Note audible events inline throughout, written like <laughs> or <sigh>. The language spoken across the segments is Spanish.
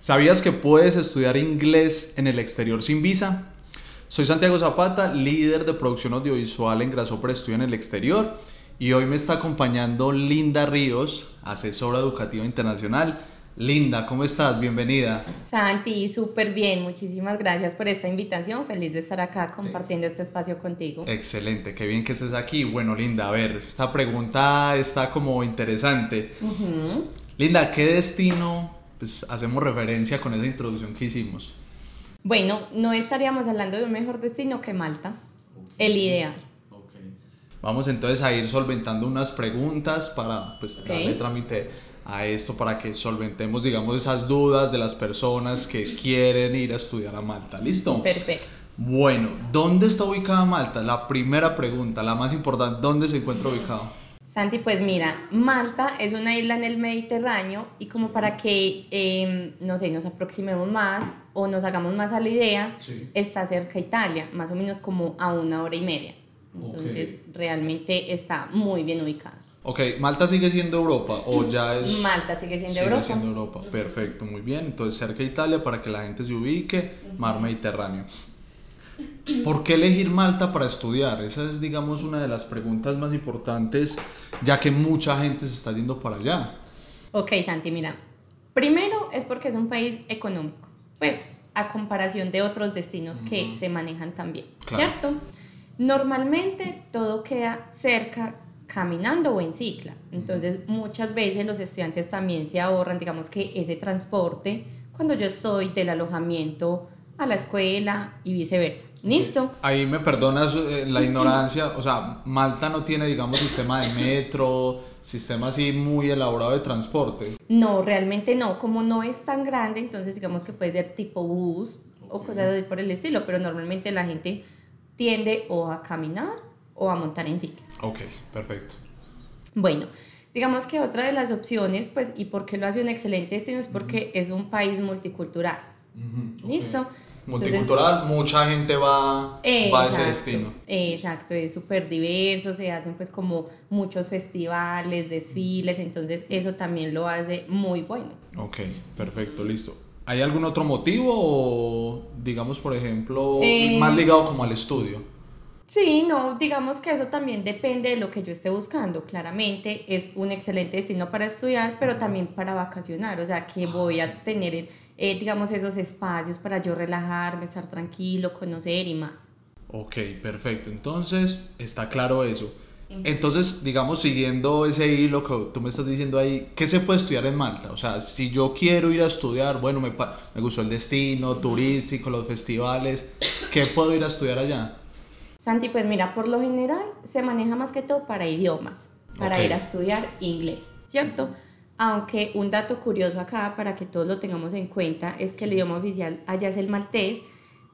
¿Sabías que puedes estudiar inglés en el exterior sin visa? Soy Santiago Zapata, líder de producción audiovisual en Grasshopper Estudio en el exterior y hoy me está acompañando Linda Ríos, asesora educativa internacional. Linda, ¿cómo estás? Bienvenida. Santi, súper bien. Muchísimas gracias por esta invitación. Feliz de estar acá compartiendo este espacio contigo. Excelente, qué bien que estés aquí. Bueno, Linda, a ver, esta pregunta está como interesante. Linda, ¿qué destino pues hacemos referencia con esa introducción que hicimos. Bueno, no estaríamos hablando de un mejor destino que Malta, el ideal. Vamos entonces a ir solventando unas preguntas para pues, darle trámite a esto, para que solventemos, digamos, esas dudas de las personas que quieren ir a estudiar a Malta. ¿Listo? Perfecto. Bueno, ¿dónde está ubicada Malta? La primera pregunta, la más importante, ¿dónde se encuentra ubicado? Santi, pues mira, Malta es una isla en el Mediterráneo y como para que, em, no sé, nos aproximemos más o nos hagamos más a la idea, está cerca Italia, más o menos como a una hora y media. Entonces, realmente está muy bien ubicado. Ok, ¿Malta sigue siendo Europa o ya es...? Malta sigue siendo Europa. Sigue siendo Europa, perfecto, muy bien. Entonces, cerca Italia para que la gente se ubique, mar Mediterráneo. ¿Por qué elegir Malta para estudiar? Esa es, digamos, una de las preguntas más importantes, ya que mucha gente se está yendo para allá. Ok, Santi, mira. Primero es porque es un país económico, pues a comparación de otros destinos que se manejan también, ¿cierto? Normalmente todo queda cerca caminando o en cicla, entonces muchas veces los estudiantes también se ahorran, digamos que ese transporte cuando yo estoy del alojamiento a la escuela y viceversa. ¿Listo? Ahí me perdonas eh, la ignorancia, o sea, Malta no tiene, digamos, sistema de metro, sistema así muy elaborado de transporte. No, realmente no, como no es tan grande, entonces digamos que puede ser tipo bus o cosas así por el estilo, pero normalmente la gente tiende o a caminar o a montar en cicla. Ok, perfecto. Bueno, digamos que otra de las opciones, pues, y por qué lo hace un excelente destino es porque es un país multicultural. ¿Listo? Multicultural, mucha gente va, va, a ese destino. Exacto, es súper diverso, se hacen pues como muchos festivales, desfiles, entonces eso también lo hace muy bueno. Ok, perfecto, listo. ¿Hay algún otro motivo o digamos por ejemplo eh, más ligado como al estudio? Sí, no, digamos que eso también depende de lo que yo esté buscando. Claramente es un excelente destino para estudiar, pero también para vacacionar, o sea que voy a tener eh, digamos, esos espacios para yo relajarme, estar tranquilo, conocer y más. Ok, perfecto. Entonces, está claro eso. Entonces, digamos, siguiendo ese hilo que tú me estás diciendo ahí, ¿qué se puede estudiar en Malta? O sea, si yo quiero ir a estudiar, bueno, me, me gustó el destino turístico, los festivales, ¿qué puedo ir a estudiar allá? Santi, pues mira, por lo general se maneja más que todo para idiomas, para ir a estudiar inglés, ¿cierto? Aunque un dato curioso acá para que todos lo tengamos en cuenta es que el idioma oficial allá es el maltés,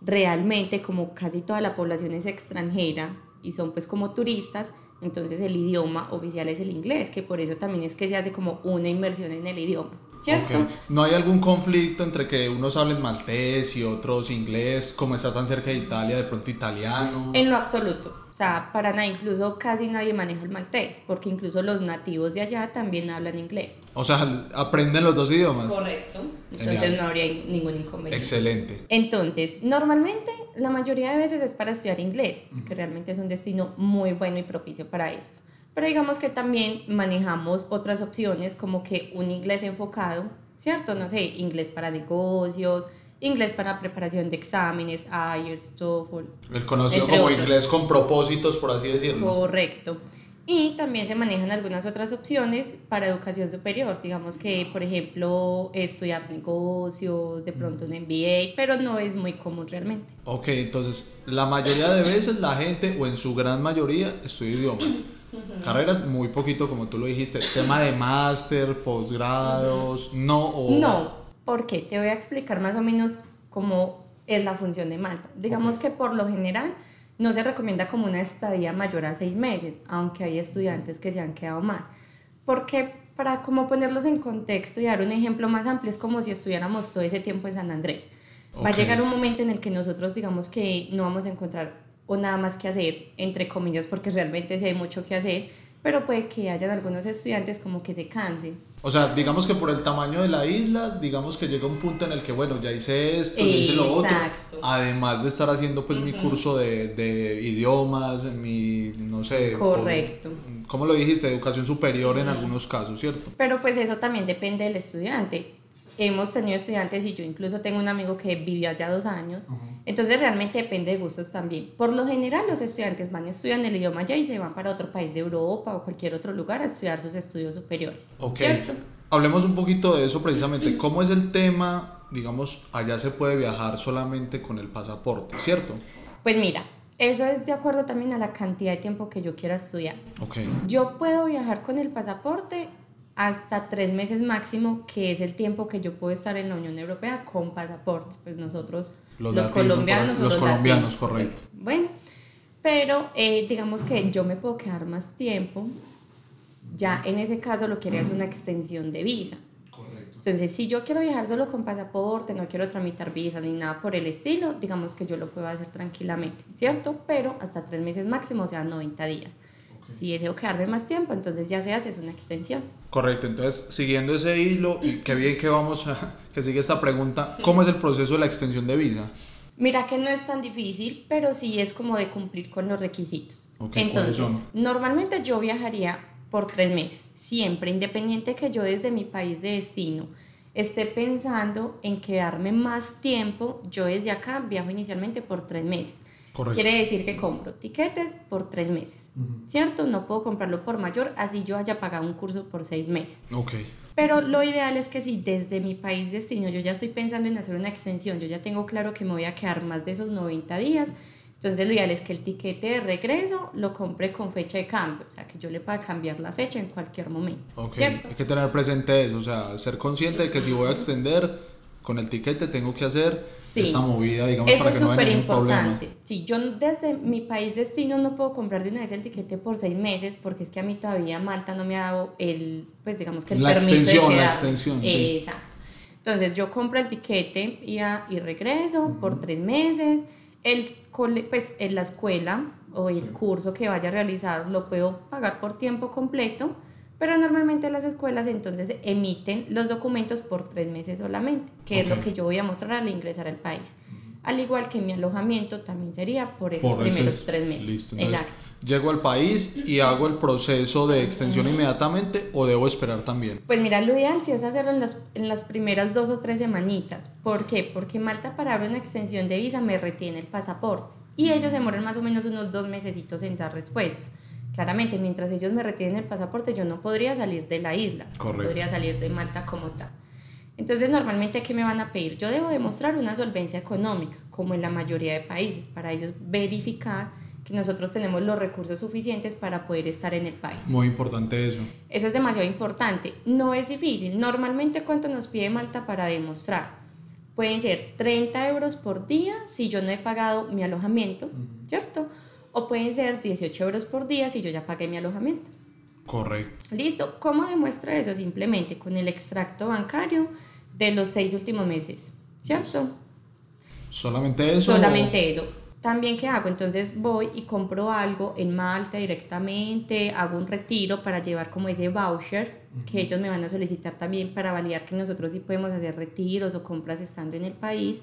realmente como casi toda la población es extranjera y son pues como turistas, entonces el idioma oficial es el inglés, que por eso también es que se hace como una inmersión en el idioma. ¿Cierto? ¿No hay algún conflicto entre que unos hablen maltés y otros inglés, como está tan cerca de Italia, de pronto italiano? En lo absoluto. O sea, para nada, incluso casi nadie maneja el maltés, porque incluso los nativos de allá también hablan inglés. O sea, aprenden los dos idiomas. Correcto. Entonces no habría ningún inconveniente. Excelente. Entonces, normalmente la mayoría de veces es para estudiar inglés, que realmente es un destino muy bueno y propicio para esto. Pero digamos que también manejamos otras opciones como que un inglés enfocado, ¿cierto? No sé, inglés para negocios, inglés para preparación de exámenes, IELTS, TOEFL. El conocido como inglés con propósitos, por así decirlo. Correcto. Y también se manejan algunas otras opciones para educación superior, digamos que, por ejemplo, estudiar negocios, de pronto un MBA, pero no es muy común realmente. Ok, entonces la mayoría de veces la gente, o en su gran mayoría, estudia idioma. Carreras muy poquito, como tú lo dijiste, tema de máster, posgrados, no o... No, ¿Por qué? Te voy a explicar más o menos cómo es la función de Malta. Digamos que por lo general no se recomienda como una estadía mayor a seis meses, aunque hay estudiantes que se han quedado más. Porque para como ponerlos en contexto y dar un ejemplo más amplio, es como si estuviéramos todo ese tiempo en San Andrés. Va a llegar un momento en el que nosotros digamos que no vamos a encontrar o nada más que hacer, entre comillas, porque realmente sí hay mucho que hacer, pero puede que hayan algunos estudiantes como que se cansen. O sea, digamos que por el tamaño de la isla, digamos que llega un punto en el que, bueno, ya hice esto, ya hice lo otro. Además de estar haciendo pues mi curso de, de, idiomas, mi, no sé. Correcto. ¿Cómo lo dijiste? Educación superior en algunos casos, ¿cierto? Pero pues eso también depende del estudiante hemos tenido estudiantes y yo incluso tengo un amigo que vivió allá dos años, entonces realmente depende de gustos también. Por lo general los estudiantes van a estudiar el idioma allá y se van para otro país de Europa o cualquier otro lugar a estudiar sus estudios superiores. Ok. Hablemos un poquito de eso precisamente. <clears throat> ¿Cómo es el tema? Digamos, allá se puede viajar solamente con el pasaporte, ¿cierto? Pues mira, eso es de acuerdo también a la cantidad de tiempo que yo quiera estudiar. Okay. Yo puedo viajar con el pasaporte hasta tres meses máximo, que es el tiempo que yo puedo estar en la Unión Europea con pasaporte. Pues nosotros, los, colombianos, los, colombianos, correcto. Bueno, pero eh, digamos que yo me puedo quedar más tiempo. Ya en ese caso lo que haría es una extensión de visa. Correcto. Entonces, si yo quiero viajar solo con pasaporte, no quiero tramitar visa ni nada por el estilo, digamos que yo lo puedo hacer tranquilamente, ¿cierto? Pero hasta tres meses máximo, o sea, 90 días. Si deseo quedarme más tiempo, entonces ya se hace es una extensión. Correcto, entonces siguiendo ese hilo, y qué bien que vamos a que sigue esta pregunta, ¿cómo es el proceso de la extensión de visa? Mira que no es tan difícil, pero sí es como de cumplir con los requisitos. entonces, normalmente yo viajaría por tres meses, siempre, independiente que yo desde mi país de destino esté pensando en quedarme más tiempo, yo desde acá viajo inicialmente por tres meses. Quiere decir que compro tiquetes por tres meses, ¿cierto? No puedo comprarlo por mayor, así yo haya pagado un curso por seis meses. Ok. Pero lo ideal es que si desde mi país destino yo ya estoy pensando en hacer una extensión, yo ya tengo claro que me voy a quedar más de esos 90 días, entonces lo ideal es que el tiquete de regreso lo compre con fecha de cambio, o sea, que yo le pueda cambiar la fecha en cualquier momento. Ok, hay que tener presente eso, o sea, ser consciente de que si voy a extender con el tiquete tengo que hacer esta movida, digamos, para que no haya ningún importante. Sí, yo desde mi país destino no puedo comprar de una vez el tiquete por seis meses porque es que a mí todavía Malta no me ha dado el, pues digamos que el la permiso extensión, de La extensión, sí. Exacto. Entonces yo compro el tiquete y, y regreso por tres meses. El, pues en la escuela o el curso que vaya a realizar lo puedo pagar por tiempo completo pero normalmente las escuelas entonces emiten los documentos por tres meses solamente, que es lo que yo voy a mostrar al ingresar al país. Al igual que mi alojamiento también sería por esos primeros tres meses. Exacto. ¿Llego al país y hago el proceso de extensión inmediatamente o debo esperar también? Pues mira, lo ideal sí es hacerlo en las, en las primeras dos o tres semanitas. ¿Por qué? Porque Malta para abrir una extensión de visa me retiene el pasaporte y ellos demoran más o menos unos dos mesecitos en dar respuesta. Claramente, mientras ellos me retienen el pasaporte, yo no podría salir de la isla, no podría salir de Malta como tal. Entonces, normalmente, ¿qué me van a pedir? Yo debo demostrar una solvencia económica, como en la mayoría de países, para ellos verificar que nosotros tenemos los recursos suficientes para poder estar en el país. Muy importante eso. Eso es demasiado importante. No es difícil. Normalmente, ¿cuánto nos pide Malta para demostrar? Pueden ser 30 euros por día si yo no he pagado mi alojamiento, ¿cierto? O pueden ser 18 euros por día si yo ya pagué mi alojamiento. Correcto. Listo. ¿Cómo demuestro eso? Simplemente con el extracto bancario de los seis últimos meses, ¿cierto? ¿Solamente eso? Solamente eso. También, ¿qué hago? Entonces voy y compro algo en Malta directamente, hago un retiro para llevar como ese voucher que ellos me van a solicitar también para validar que nosotros sí podemos hacer retiros o compras estando en el país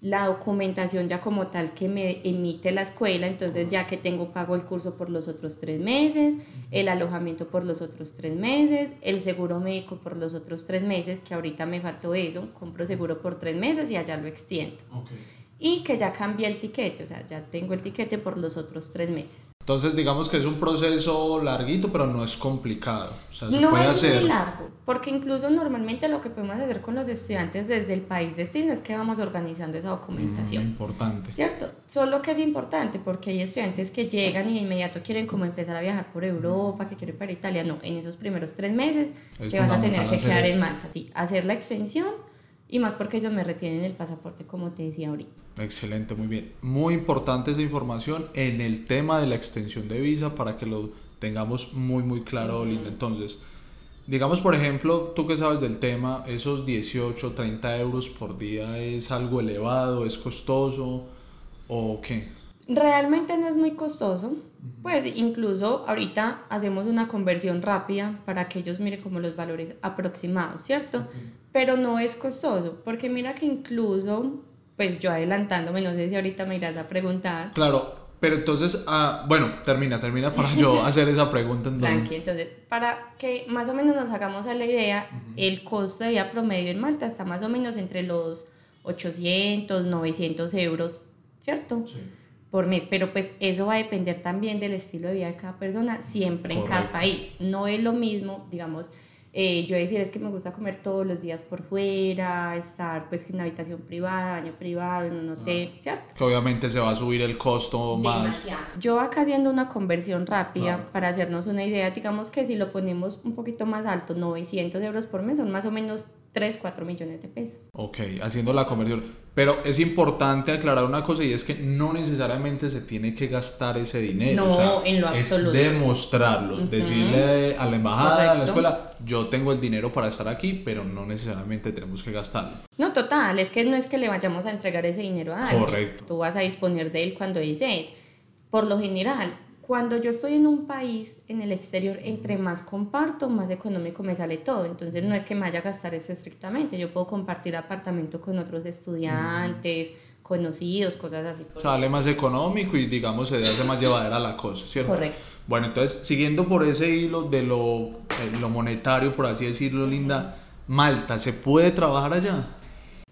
la documentación ya como tal que me emite la escuela, entonces ya que tengo pago el curso por los otros tres meses, el alojamiento por los otros tres meses, el seguro médico por los otros tres meses, que ahorita me faltó eso, compro seguro por tres meses y allá lo extiendo. Y que ya cambié el tiquete, o sea, ya tengo el tiquete por los otros tres meses. Entonces, digamos que es un proceso larguito, pero no es complicado. O sea, se no puede es hacer. muy largo, porque incluso normalmente lo que podemos hacer con los estudiantes desde el país destino es que vamos organizando esa documentación. Mm, importante. ¿Cierto? Solo que es importante porque hay estudiantes que llegan y de inmediato quieren como empezar a viajar por Europa, que quieren ir para Italia. No, en esos primeros tres meses que vas a tener que quedar en Malta, sí. Hacer la extensión y más porque ellos me retienen el pasaporte, como te decía ahorita. Excelente, muy bien. Muy importante esa información en el tema de la extensión de visa para que lo tengamos muy, muy claro, Linda. Entonces, digamos, por ejemplo, tú que sabes del tema, esos 18, 30 euros por día es algo elevado, es costoso o qué? Realmente no es muy costoso. Pues incluso ahorita hacemos una conversión rápida para que ellos miren como los valores aproximados, ¿cierto? Pero no es costoso, porque mira que incluso, pues yo adelantándome, no sé si ahorita me irás a preguntar. Claro, pero entonces, ah, bueno, termina, termina para yo <laughs> hacer esa pregunta. Tranqui, entonces, para que más o menos nos hagamos a la idea, el costo de vida promedio en Malta está más o menos entre los 800, 900 euros, ¿cierto? Sí por mes, pero pues eso va a depender también del estilo de vida de cada persona, siempre en cada país. No es lo mismo, digamos, eh, yo decir es que me gusta comer todos los días por fuera, estar pues en una habitación privada, baño privado, en un hotel, ¿cierto? Que obviamente se va a subir el costo más. Yo acá haciendo una conversión rápida para hacernos una idea, digamos que si lo ponemos un poquito más alto, 900 euros por mes, son más o menos 3, 4 millones de pesos. Ok, haciendo la conversión. Pero es importante aclarar una cosa y es que no necesariamente se tiene que gastar ese dinero. No, en lo absoluto. Es demostrarlo, decirle a la embajada, a la escuela, yo tengo el dinero para estar aquí, pero no necesariamente tenemos que gastarlo. No, total, es que no es que le vayamos a entregar ese dinero a alguien. Correcto. Tú vas a disponer de él cuando dices. Por lo general, cuando yo estoy en un país, en el exterior, entre más comparto, más económico me sale todo. Entonces no es que me vaya a gastar eso estrictamente. Yo puedo compartir apartamento con otros estudiantes, conocidos, cosas así. Sale más económico y digamos se hace más llevadera la cosa, ¿cierto? Correcto. Bueno, entonces siguiendo por ese hilo de lo, eh, lo monetario, por así decirlo, Linda, Malta, ¿se puede trabajar allá?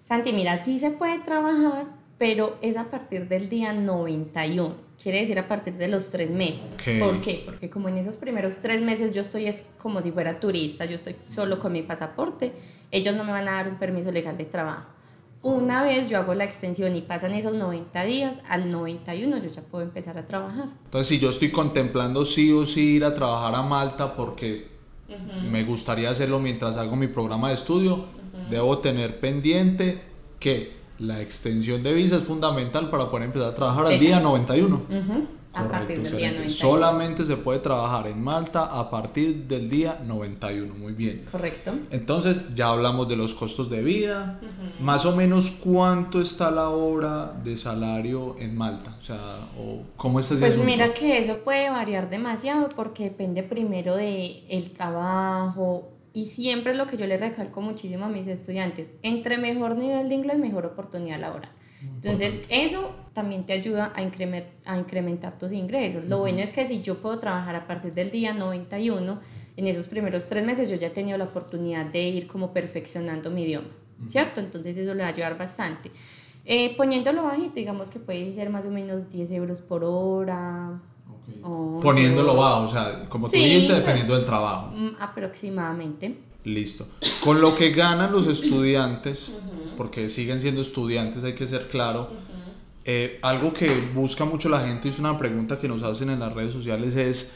Santi, mira, sí se puede trabajar, pero es a partir del día 91 quiere decir a partir de los tres meses. ¿Por qué? Porque como en esos primeros tres meses yo estoy es como si fuera turista, yo estoy solo con mi pasaporte, ellos no me van a dar un permiso legal de trabajo. Una vez yo hago la extensión y pasan esos 90 días, al 91 yo ya puedo empezar a trabajar. Entonces, si yo estoy contemplando sí o sí ir a trabajar a Malta porque me gustaría hacerlo mientras hago mi programa de estudio, debo tener pendiente que la extensión de visa es fundamental para poder empezar a trabajar al día 91. A partir del día 91. Solamente se puede trabajar en Malta a partir del día 91. Muy bien. Correcto. Entonces, ya hablamos de los costos de vida. Más o menos, ¿cuánto está la hora de salario en Malta? O sea, ¿cómo está Pues mira que eso puede variar demasiado porque depende primero de el trabajo, y siempre lo que yo le recalco muchísimo a mis estudiantes, entre mejor nivel de inglés, mejor oportunidad laboral. Entonces, eso también te ayuda a incrementar, a incrementar tus ingresos. Lo bueno es que si yo puedo trabajar a partir del día 91, en esos primeros tres meses yo ya he tenido la oportunidad de ir como perfeccionando mi idioma, ¿cierto? Entonces, eso le va a ayudar bastante. Eh, poniéndolo bajito, digamos que puede ser más o menos 10 euros por hora, Poniéndolo bajo, o sea, como tú dijiste, pues, dependiendo del trabajo. Mm, aproximadamente. Listo. Con lo que ganan los estudiantes, porque siguen siendo estudiantes, hay que ser claro. Eh, algo que busca mucho la gente, y es una pregunta que nos hacen en las redes sociales, es,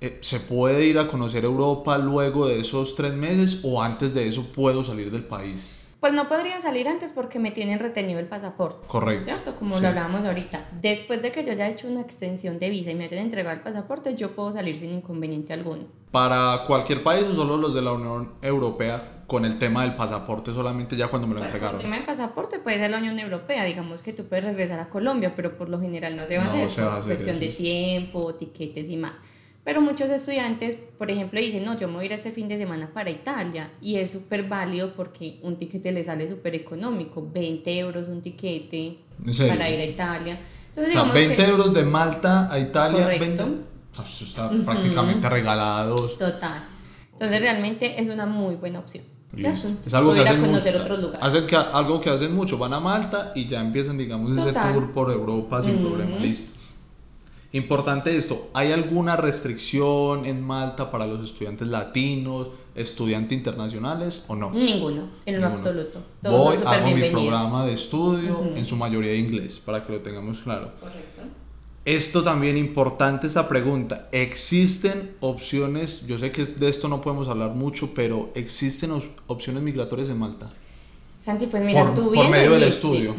eh, ¿se puede ir a conocer Europa luego de esos tres meses o antes de eso puedo salir del país? Pues no podrían salir antes porque me tienen retenido el pasaporte. Correcto. ¿Cierto? Como lo hablábamos ahorita. Después de que yo haya hecho una extensión de visa y me hayan entregado el pasaporte, yo puedo salir sin inconveniente alguno. Para cualquier país o solo los de la Unión Europea con el tema del pasaporte solamente ya cuando me lo pues entregaron. El tema del pasaporte puede ser la Unión Europea, digamos que tú puedes regresar a Colombia, pero por lo general no se va a hacer se va a hacer cuestión de tiempo, tiquetes y más. Pero muchos estudiantes, por ejemplo, dicen, no, yo me voy a ir este fin de semana para Italia. Y es súper válido porque un tiquete le sale súper económico. 20 euros un tiquete para ir a Italia. Entonces, o sea, 20 euros de Malta a Italia. Correcto. 20, está prácticamente regalado. Total. Entonces realmente es una muy buena opción. Es algo que otros lugares. Hacen que, algo que hacen mucho, van a Malta y ya empiezan, digamos, ese tour por Europa sin problema. Listo. Importante esto, ¿hay alguna restricción en Malta para los estudiantes latinos, estudiantes internacionales o no? Ninguno, en lo absoluto. Todos Voy, hago mi programa de estudio, en su mayoría de inglés, para que lo tengamos claro. Correcto. Esto también importante esta pregunta. ¿Existen opciones, yo sé que de esto no podemos hablar mucho, pero ¿existen opciones migratorias en Malta? Santi, pues mira, por, tú bien por medio del estudio.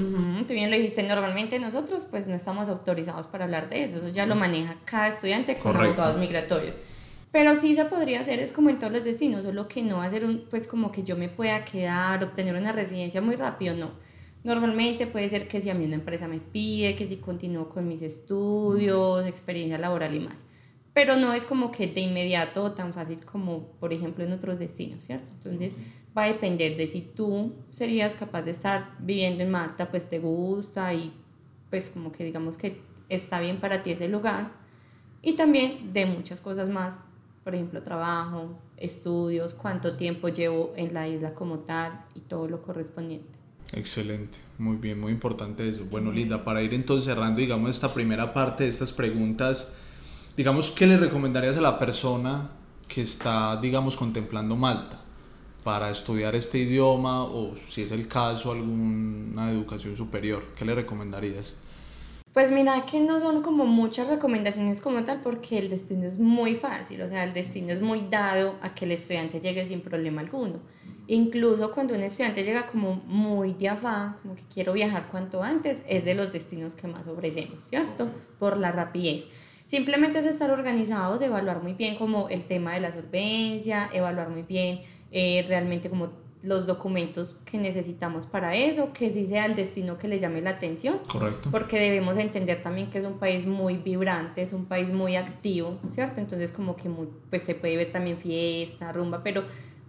tú bien lo dijiste, normalmente nosotros pues no estamos autorizados para hablar de eso, eso ya lo maneja cada estudiante con abogados migratorios. Pero sí se podría hacer, es como en todos los destinos, solo que no hacer un, pues como que yo me pueda quedar, obtener una residencia muy rápido, no. Normalmente puede ser que si a mí una empresa me pide, que si continúo con mis estudios, experiencia laboral y más. Pero no es como que de inmediato tan fácil como, por ejemplo, en otros destinos, ¿cierto? Entonces va a depender de si tú serías capaz de estar viviendo en Malta, pues te gusta y pues como que digamos que está bien para ti ese lugar. Y también de muchas cosas más, por ejemplo, trabajo, estudios, cuánto tiempo llevo en la isla como tal y todo lo correspondiente. Excelente, muy bien, muy importante eso. Bueno, Linda, para ir entonces cerrando, digamos, esta primera parte de estas preguntas, digamos, ¿qué le recomendarías a la persona que está, digamos, contemplando Malta para estudiar este idioma o, si es el caso, alguna educación superior? ¿Qué le recomendarías? Pues mira que no son como muchas recomendaciones como tal porque el destino es muy fácil, o sea, el destino es muy dado a que el estudiante llegue sin problema alguno. Incluso cuando un estudiante llega como muy de afán, como que quiero viajar cuanto antes, es de los destinos que más ofrecemos, ¿cierto? Por la rapidez. Simplemente es estar organizados, evaluar muy bien como el tema de la solvencia, evaluar muy bien eh, realmente como los documentos que necesitamos para eso, que sí sea el destino que le llame la atención. Correcto. Porque debemos entender también que es un país muy vibrante, es un país muy activo, ¿cierto? Entonces como que pues se puede ver también fiesta, rumba, pero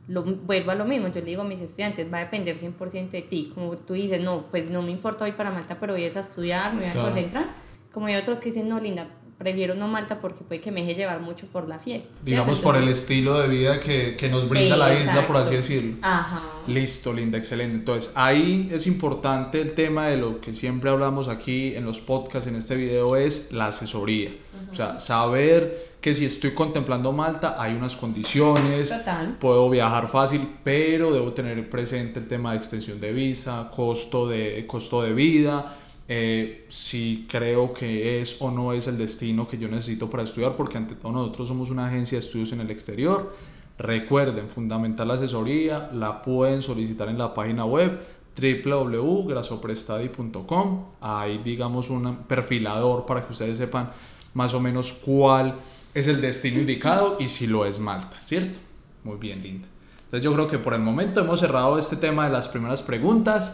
lo, vuelvo a lo mismo, yo le digo a mis estudiantes, va a depender 100% de ti, como tú dices, no, pues no me importa hoy para Malta, pero voy a estudiar, me voy a concentrar, como hay otros que dicen, no, Linda, prefiero no Malta porque puede que me deje llevar mucho por la fiesta. Digamos por el estilo de vida que, que nos brinda la isla, por así decirlo. Ajá. Listo, Linda, excelente. Entonces, ahí es importante el tema de lo que siempre hablamos aquí en los podcasts, en este video, es la asesoría. O sea, saber que si estoy contemplando Malta hay unas condiciones, puedo viajar fácil, pero debo tener presente el tema de extensión de visa, costo de, costo de vida, eh, si creo que es o no es el destino que yo necesito para estudiar, porque ante todo nosotros somos una agencia de estudios en el exterior. Recuerden, fundamental asesoría, la pueden solicitar en la página web www.grasoprestadi.com. Ahí digamos un perfilador para que ustedes sepan más o menos cuál es el destino indicado y si lo es Malta, ¿cierto? Muy bien, Linda. Entonces yo creo que por el momento hemos cerrado este tema de las primeras preguntas.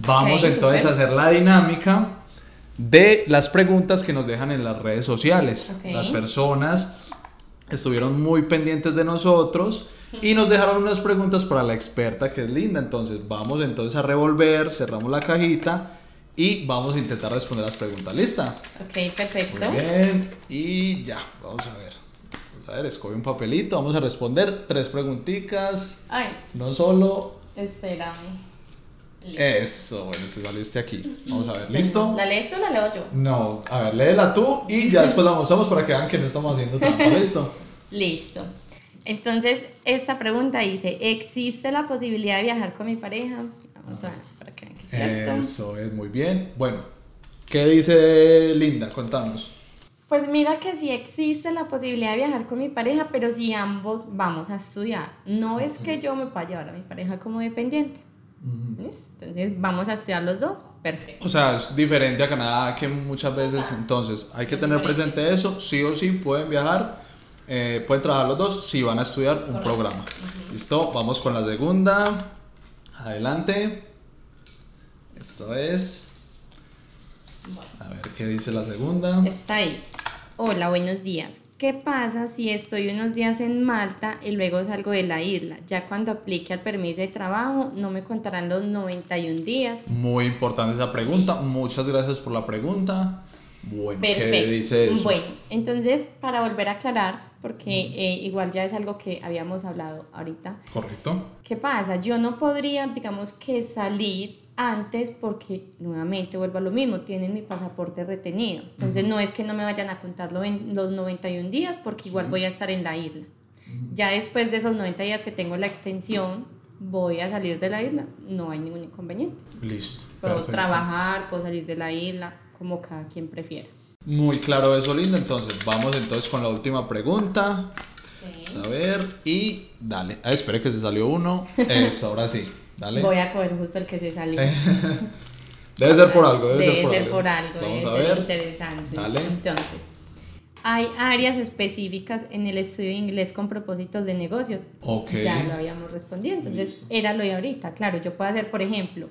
Vamos entonces a hacer la dinámica de las preguntas que nos dejan en las redes sociales. Las personas estuvieron muy pendientes de nosotros y nos dejaron unas preguntas para la experta que es Linda. Entonces vamos entonces a revolver, cerramos la cajita y vamos a intentar responder las preguntas. ¿Lista? Ok, perfecto. Muy bien, y ya, vamos a ver. Vamos a ver, escoge un papelito, vamos a responder tres preguntitas. Ay. No solo. Espérame. Eso, bueno, se salió este aquí. Vamos a ver, ¿listo? ¿La lees tú o la leo yo? No, a ver, léela tú y ya después la mostramos para que vean que no estamos haciendo trampa. <laughs> ¿Listo? Listo. Entonces, esta pregunta dice: ¿Existe la posibilidad de viajar con mi pareja? Vamos a ver. Eso es muy bien. Bueno, ¿qué dice Linda? Contamos. Pues mira que sí existe la posibilidad de viajar con mi pareja, pero si ambos vamos a estudiar. No es que yo me pueda llevar a mi pareja como dependiente. Entonces vamos a estudiar los dos, perfecto. O sea, es diferente a Canadá que muchas veces, entonces hay que tener presente eso, sí o sí pueden viajar, eh, pueden trabajar los dos si van a estudiar un programa. Listo, vamos con la segunda. Adelante. Esto es. A ver qué dice la segunda. Esta es. Hola, buenos días. ¿Qué pasa si estoy unos días en Malta y luego salgo de la isla? Ya cuando aplique al permiso de trabajo, no me contarán los 91 días. Muy importante esa pregunta. Muchas gracias por la pregunta. Bueno, ¿qué dice eso? Bueno, entonces, para volver a aclarar, porque eh, igual ya es algo que habíamos hablado ahorita. Correcto. ¿Qué pasa? Yo no podría, digamos, que salir antes porque nuevamente vuelvo a lo mismo, tienen mi pasaporte retenido. Entonces no es que no me vayan a contar los 91 días porque igual voy a estar en la isla. Ya después de esos 90 días que tengo la extensión, voy a salir de la isla, no hay ningún inconveniente. Listo. Puedo trabajar, puedo salir de la isla, como cada quien prefiera. Muy claro eso, Linda. Entonces vamos entonces con la última pregunta. A ver, y dale. Ah, espere que se salió uno. Eso, ahora sí. <laughs> Voy a coger justo el que se salió. <laughs> debe ser por algo, debe, ser por algo. Vamos a ver. interesante. Entonces, hay áreas específicas en el estudio de inglés con propósitos de negocios. Okay. Ya lo habíamos respondido. Entonces, era lo de ahorita. Claro, yo puedo hacer, por ejemplo,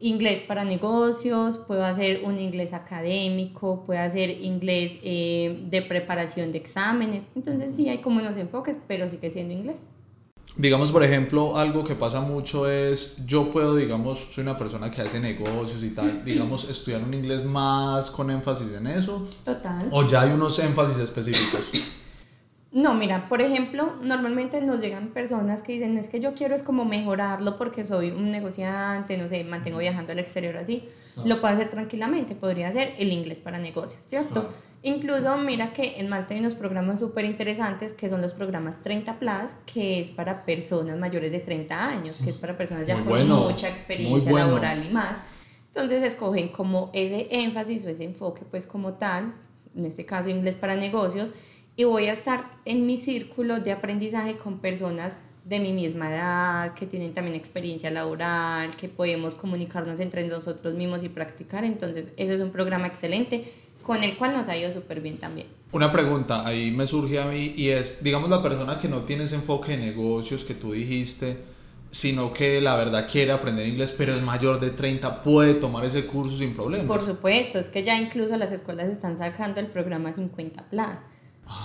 inglés para negocios, puedo hacer un inglés académico, puedo hacer inglés eh, de preparación de exámenes. Entonces sí hay como unos enfoques, pero sigue siendo inglés. Digamos, por ejemplo, algo que pasa mucho es, yo puedo, digamos, soy una persona que hace negocios y tal, digamos, estudiar un inglés más con énfasis en eso. Total. O ya hay unos énfasis específicos. No, mira, por ejemplo, normalmente nos llegan personas que dicen, es que yo quiero es como mejorarlo porque soy un negociante, no sé, mantengo viajando al exterior así. Lo puedo hacer tranquilamente, podría ser el inglés para negocios, ¿cierto? Incluso mira que en Malta hay unos programas súper interesantes que son los programas 30 Plus, que es para personas mayores de 30 años, que es para personas ya con mucha experiencia laboral y más. Entonces escogen como ese énfasis o ese enfoque pues como tal, en este caso inglés para negocios, y voy a estar en mi círculo de aprendizaje con personas de mi misma edad, que tienen también experiencia laboral, que podemos comunicarnos entre nosotros mismos y practicar. Entonces, eso es un programa excelente con el cual nos ha ido súper bien también. Una pregunta, ahí me surge a mí y es, digamos, la persona que no tiene ese enfoque de negocios que tú dijiste, sino que la verdad quiere aprender inglés, pero es mayor de 30, puede tomar ese curso sin problema. Por supuesto, es que ya incluso las escuelas están sacando el programa 50 Plus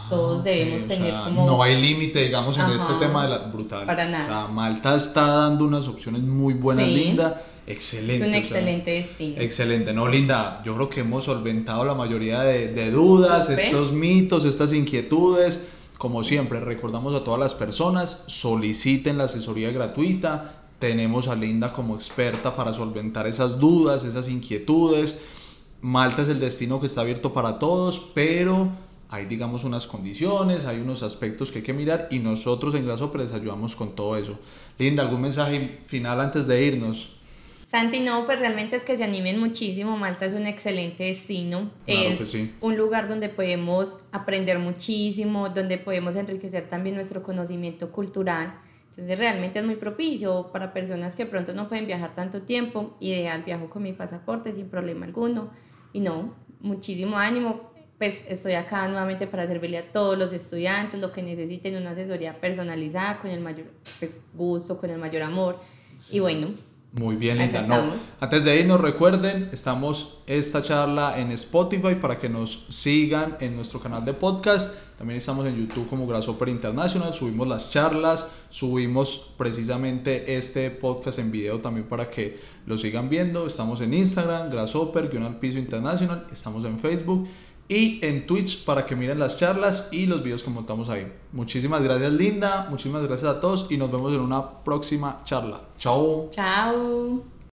todos debemos tener como... No hay límite, digamos, en este tema de la brutal. Para nada. Malta está dando unas opciones muy buenas, Linda. Excelente. Es un excelente destino. Excelente. No, Linda, yo creo que hemos solventado la mayoría de, de dudas, estos mitos, estas inquietudes. Como siempre, recordamos a todas las personas, soliciten la asesoría gratuita. Tenemos a Linda como experta para solventar esas dudas, esas inquietudes. Malta es el destino que está abierto para todos, pero hay digamos unas condiciones, hay unos aspectos que hay que mirar y nosotros en Graso les ayudamos con todo eso. Linda, ¿algún mensaje final antes de irnos? Santi, no, pues realmente es que se animen muchísimo. Malta es un excelente destino. es un lugar donde podemos aprender muchísimo, donde podemos enriquecer también nuestro conocimiento cultural. Entonces realmente es muy propicio para personas que pronto no pueden viajar tanto tiempo. Ideal, viajo con mi pasaporte sin problema alguno. Y no, muchísimo ánimo pues estoy acá nuevamente para servirle a todos los estudiantes, lo que necesiten, una asesoría personalizada con el mayor pues, gusto, con el mayor amor. Y bueno. Muy bien, Linda. No, antes de irnos, recuerden, estamos esta charla en Spotify para que nos sigan en nuestro canal de podcast. También estamos en YouTube como Grasshopper International. Subimos las charlas, subimos precisamente este podcast en video también para que lo sigan viendo. Estamos en Instagram, Grasshopper, guion al piso internacional. Estamos en Facebook y en Twitch para que miren las charlas y los videos que montamos ahí. Muchísimas gracias Linda, muchísimas gracias a todos y nos vemos en una próxima charla. Chao. Chao.